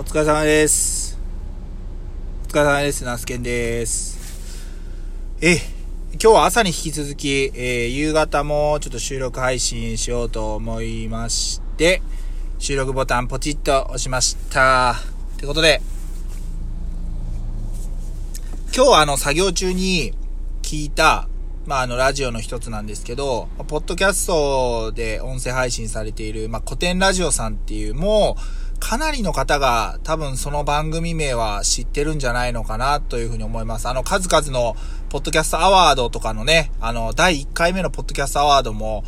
お疲れ様です。お疲れ様です。ナスケンです。え、今日は朝に引き続き、えー夕方もちょっと収録配信しようと思いまして、収録ボタンポチッと押しました。ってことで、今日はあの作業中に聞いた、まああのラジオの一つなんですけど、ポッドキャストで音声配信されている、まあ古典ラジオさんっていう、もうかなりの方が多分その番組名は知ってるんじゃないのかなというふうに思います。あの数々のポッドキャストアワードとかのね、あの第1回目のポッドキャストアワードも、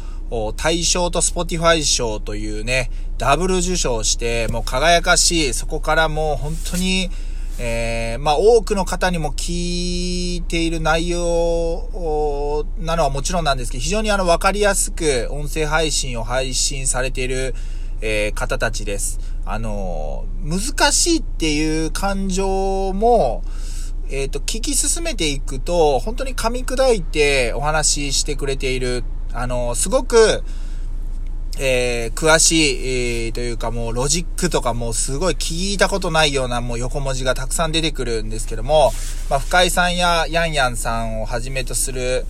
大賞と Spotify 賞というね、ダブル受賞して、もう輝かしい、そこからもう本当に、えー、まあ多くの方にも聞いている内容なのはもちろんなんですけど、非常にあの分かりやすく音声配信を配信されている、え方たちです。あの難しいっていう感情も、えっ、と、聞き進めていくと、本当に噛み砕いてお話ししてくれている、あのすごく、えー詳しい、えーというかもうロジックとかもうすごい聞いたことないようなもう横文字がたくさん出てくるんですけども、まあ、深井さんやヤンヤンさんをはじめとする、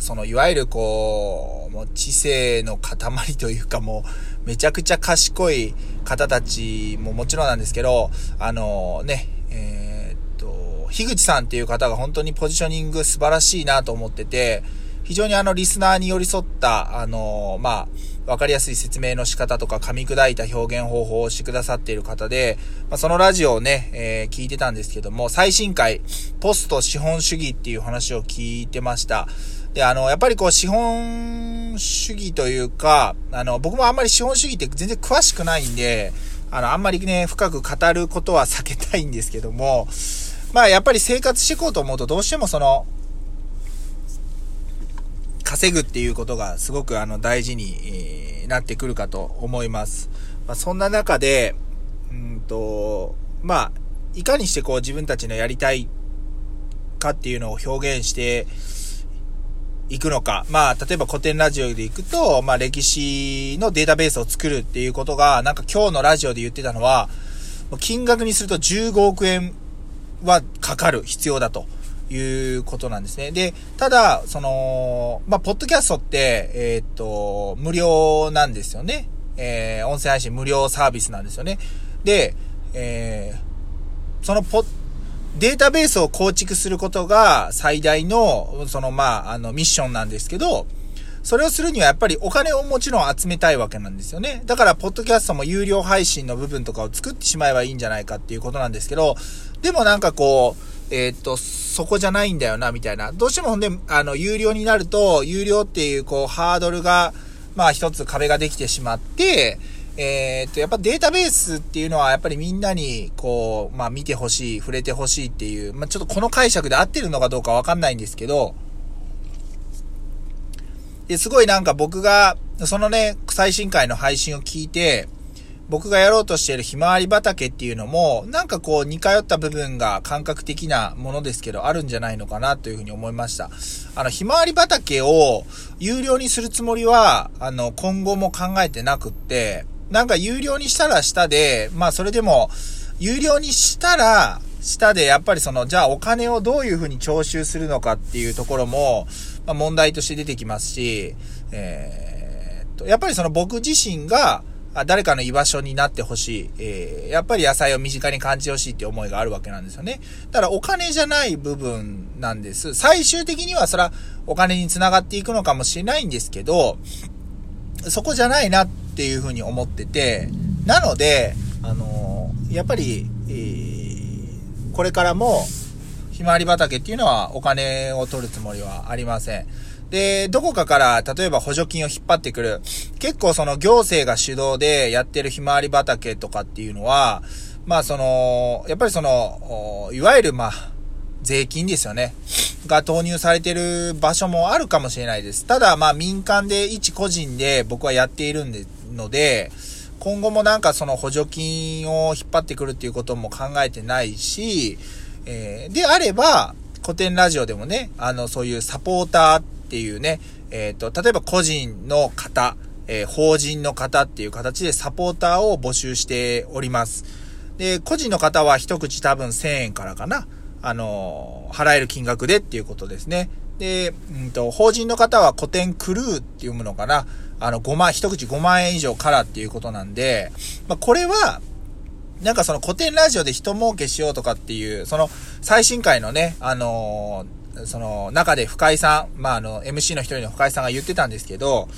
そのいわゆるこう、もう知性の塊というかもうめちゃくちゃ賢い方たちももちろんなんですけど、あのね、えーっと、樋口さんっていう方が本当にポジショニング素晴らしいなと思ってて、非常にあのリスナーに寄り添った、あのまあ、わかりやすい説明の仕方とか噛み砕いた表現方法をしてくださっている方で、まあ、そのラジオをね、えー聞いてたんですけども、最新回、ポスト資本主義っていう話を聞いてました。で、あの、やっぱりこう、資本主義というか、あの、僕もあんまり資本主義って全然詳しくないんで、あの、あんまりね、深く語ることは避けたいんですけども、まあ、やっぱり生活していこうと思うと、どうしてもその、稼ぐっていうことがすごくあの大事に、なってくるかと思います。まあ、そんな中で、うんと、まあ、いかにしてこう自分たちのやりたいかっていうのを表現していくのか。まあ、例えば古典ラジオで行くと、まあ歴史のデータベースを作るっていうことが、なんか今日のラジオで言ってたのは、金額にすると15億円はかかる必要だということなんですね。で、ただ、その、まあ、ポッドキャストって、えーっと、無料なんですよね。えー音声配信無料サービスなんですよね。で、えーそのポデータベースを構築することが最大の、その、まあ、あの、ミッションなんですけど、それをするにはやっぱりお金をもちろん集めたいわけなんですよね。だから、ポッドキャストも有料配信の部分とかを作ってしまえばいいんじゃないかっていうことなんですけど、でもなんかこう、えーっと、そこじゃないんだよな、みたいな。どうしてもほんで、あの、有料になると、有料っていう、こう、ハードルが、まあ一つ壁ができてしまって、えーっと、やっぱデータベースっていうのは、やっぱりみんなに、こう、まあ見てほしい、触れてほしいっていう、まあちょっとこの解釈で合ってるのかどうかわかんないんですけど、で、すごいなんか僕が、そのね、最新回の配信を聞いて、僕がやろうとしているひまわり畑っていうのも、なんかこう似通った部分が感覚的なものですけど、あるんじゃないのかなというふうに思いました。あの、ひまわり畑を有料にするつもりは、あの、今後も考えてなくって、なんか有料にしたら下で、まあそれでも、有料にしたら、下でやっぱりその、じゃあお金をどういうふうに徴収するのかっていうところも、まあ、問題として出てきますし、えーっと、やっぱりその僕自身が、誰かの居場所になってほしい。えーやっぱり野菜を身近に感じてほしいって思いがあるわけなんですよね。だからお金じゃない部分なんです。最終的にはそれはお金につながっていくのかもしれないんですけど、そこじゃないなっていうふうに思ってて、なので、あのーやっぱり、えーこれからも、ひまわり畑っていうのはお金を取るつもりはありません。で、どこかから、例えば補助金を引っ張ってくる。結構その行政が主導でやってるひまわり畑とかっていうのは、まあその、やっぱりその、いわゆるまあ、税金ですよね。が投入されてる場所もあるかもしれないです。ただまあ民間で一個人で僕はやっているんで、ので、今後もなんかその補助金を引っ張ってくるっていうことも考えてないし、えーであれば、古典ラジオでもね、あの、そういうサポーターっっていうね、えっ、と、例えば個人の方、えー法人の方っていう形でサポーターを募集しております。で、個人の方は一口多分1000円からかな。あの、払える金額でっていうことですね。で、うんと、法人の方は古典クルーっていうものかな。あの、5万、一口5万円以上からっていうことなんで、まあ、これは、なんかその古典ラジオで人儲けしようとかっていう、その最新回のね、あのー、その中で深井さん、まあ、あの、MC の一人の深井さんが言ってたんですけど、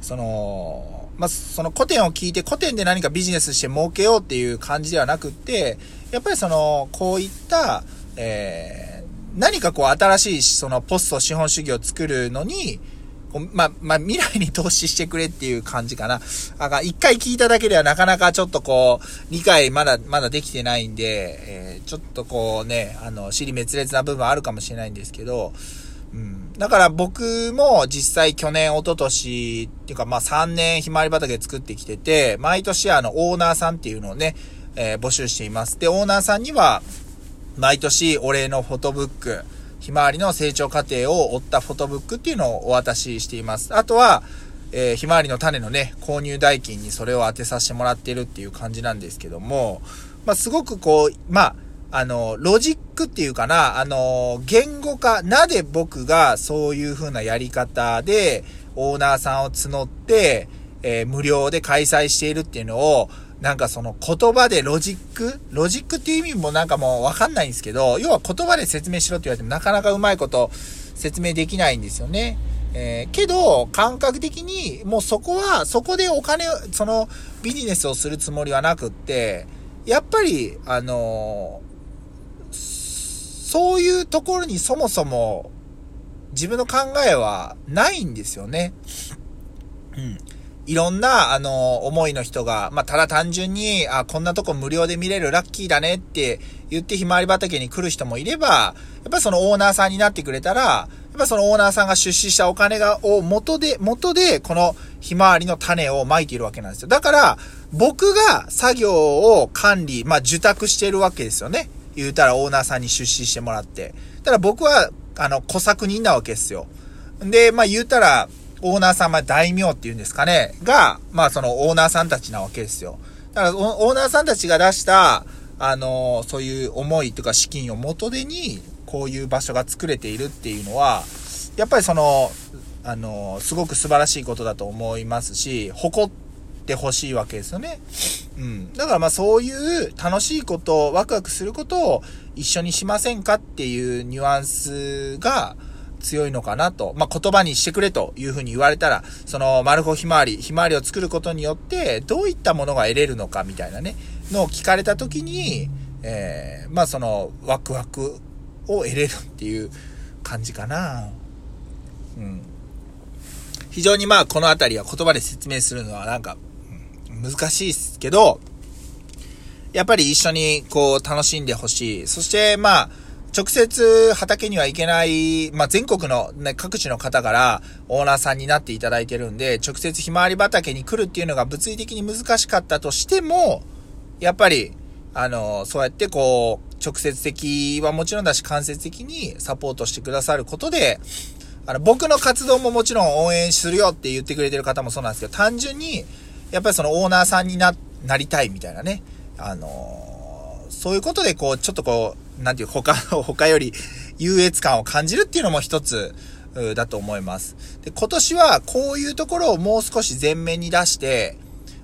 その、まあ、その古典を聞いて古典で何かビジネスして儲けようっていう感じではなくって、やっぱりその、こういった、えー、何かこう新しいそのポスト資本主義を作るのに、まあ、まあ、未来に投資してくれっていう感じかな。あが、一回聞いただけではなかなかちょっとこう、理解まだ、まだできてないんで、えー、ちょっとこうね、あの、尻滅裂な部分あるかもしれないんですけど、うん。だから僕も実際去年、一昨年っていうかまあ3年ひまわり畑作ってきてて、毎年あのオーナーさんっていうのをね、えー、募集しています。で、オーナーさんには、毎年お礼のフォトブック、ひまわりの成長過程を追ったフォトブックっていうのをお渡ししています。あとは、えー、ひまわりの種のね、購入代金にそれを当てさせてもらってるっていう感じなんですけども、まあ、すごくこう、まあ、あの、ロジックっていうかな、あの、言語化、なぜ僕がそういう風なやり方で、オーナーさんを募って、えー、無料で開催しているっていうのを、なんかその言葉でロジックロジックっていう意味もなんかもうわかんないんですけど、要は言葉で説明しろって言われてもなかなかうまいこと説明できないんですよね。えー、けど、感覚的に、もうそこは、そこでお金を、そのビジネスをするつもりはなくって、やっぱり、あのー、そういうところにそもそも自分の考えはないんですよね。うん。いろんな、あの、思いの人が、まあ、ただ単純に、あ、こんなとこ無料で見れるラッキーだねって言ってひまわり畑に来る人もいれば、やっぱそのオーナーさんになってくれたら、やっぱそのオーナーさんが出資したお金が、を元で、元で、このひまわりの種をまいているわけなんですよ。だから、僕が作業を管理、まあ、受託してるわけですよね。言うたらオーナーさんに出資してもらって。ただ僕は、あの、小作人なわけですよ。で、まあ、言うたら、オーナーさん、まあ大名っていうんですかね、が、まあそのオーナーさんたちなわけですよ。だからオーナーさんたちが出した、あの、そういう思いとか資金を元手に、こういう場所が作れているっていうのは、やっぱりその、あの、すごく素晴らしいことだと思いますし、誇ってほしいわけですよね。うん。だからまあそういう楽しいこと、ワクワクすることを一緒にしませんかっていうニュアンスが、強いのかなと、まあ、言葉にしてくれというふうに言われたら、その、マルホひまわり、ひまわりを作ることによって、どういったものが得れるのかみたいなね、のを聞かれた時に、えー、まあ、その、ワクワクを得れるっていう感じかな。うん。非常にまあ、このあたりは言葉で説明するのはなんか、難しいですけど、やっぱり一緒にこう楽しんでほしい。そしてまあ、直接畑には行けない、まあ、全国の、ね、各地の方からオーナーさんになっていただいてるんで、直接ひまわり畑に来るっていうのが物理的に難しかったとしても、やっぱり、あの、そうやってこう、直接的はもちろんだし、間接的にサポートしてくださることで、あの、僕の活動ももちろん応援するよって言ってくれてる方もそうなんですけど、単純に、やっぱりそのオーナーさんにな、なりたいみたいなね、あの、そういうことでこう、ちょっとこう、なんていう、他、他より優越感を感じるっていうのも一つ、だと思います。で、今年はこういうところをもう少し前面に出して、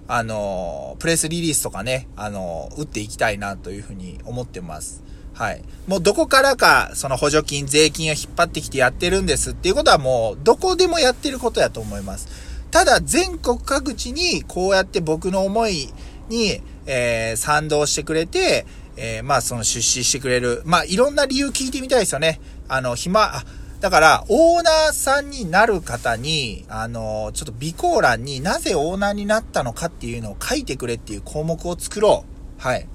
あの、プレスリリースとかね、あの、打っていきたいなというふうに思ってます。はい。もうどこからか、その補助金、税金を引っ張ってきてやってるんですっていうことはもう、どこでもやってることやと思います。ただ、全国各地に、こうやって僕の思いに、えー、賛同してくれて、えー、まあその出資してくれる。まあいろんな理由聞いてみたいですよね。あの、暇、あ、だから、オーナーさんになる方に、あの、ちょっと備考欄になぜオーナーになったのかっていうのを書いてくれっていう項目を作ろう。はい。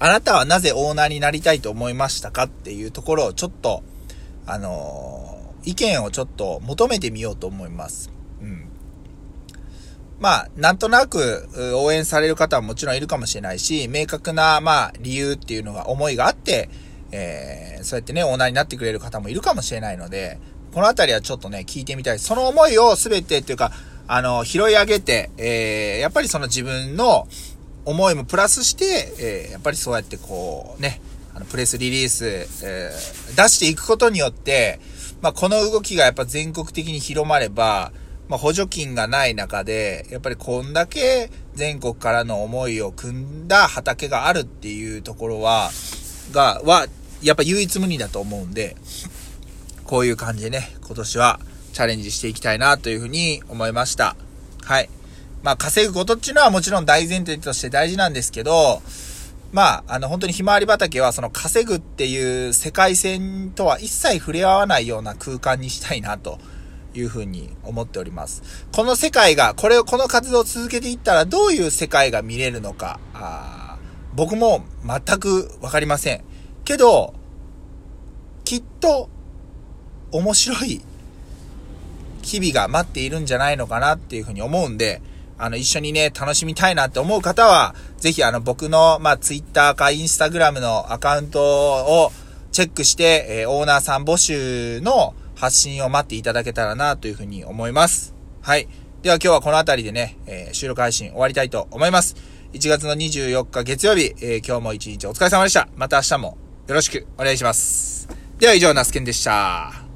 あなたはなぜオーナーになりたいと思いましたかっていうところをちょっと、あの、意見をちょっと求めてみようと思います。うん。まあ、なんとなく応援される方はもちろんいるかもしれないし、明確な、まあ、理由っていうのが、思いがあって、えー、そうやってね、オーナーになってくれる方もいるかもしれないので、このあたりはちょっとね、聞いてみたい。その思いをすべてっていうか、あの、拾い上げて、えー、やっぱりその自分の、思いもプラスして、えー、やっぱりそうやってこう、ね、あの、プレスリリース、えー、出していくことによって、まあ、この動きがやっぱ全国的に広まれば、まあ、補助金がない中で、やっぱりこんだけ全国からの思いを組んだ畑があるっていうところは、が、は、やっぱ唯一無二だと思うんで、こういう感じでね、今年はチャレンジしていきたいなというふうに思いました。はい。まあ、稼ぐことっていうのはもちろん大前提として大事なんですけど、まあ、あの、本当にひまわり畑はその稼ぐっていう世界線とは一切触れ合わないような空間にしたいなというふうに思っております。この世界が、これを、この活動を続けていったらどういう世界が見れるのか、あ僕も全くわかりません。けど、きっと面白い日々が待っているんじゃないのかなっていうふうに思うんで、あの、一緒にね、楽しみたいなって思う方は、ぜひあの、僕の、まあ、ツイッターかインスタグラムのアカウントをチェックして、えー、オーナーさん募集の発信を待っていただけたらなというふうに思います。はい。では今日はこの辺りでね、えー、収録配信終わりたいと思います。1月の24日月曜日、えー、今日も一日お疲れ様でした。また明日もよろしくお願いします。では以上、ナスケンでした。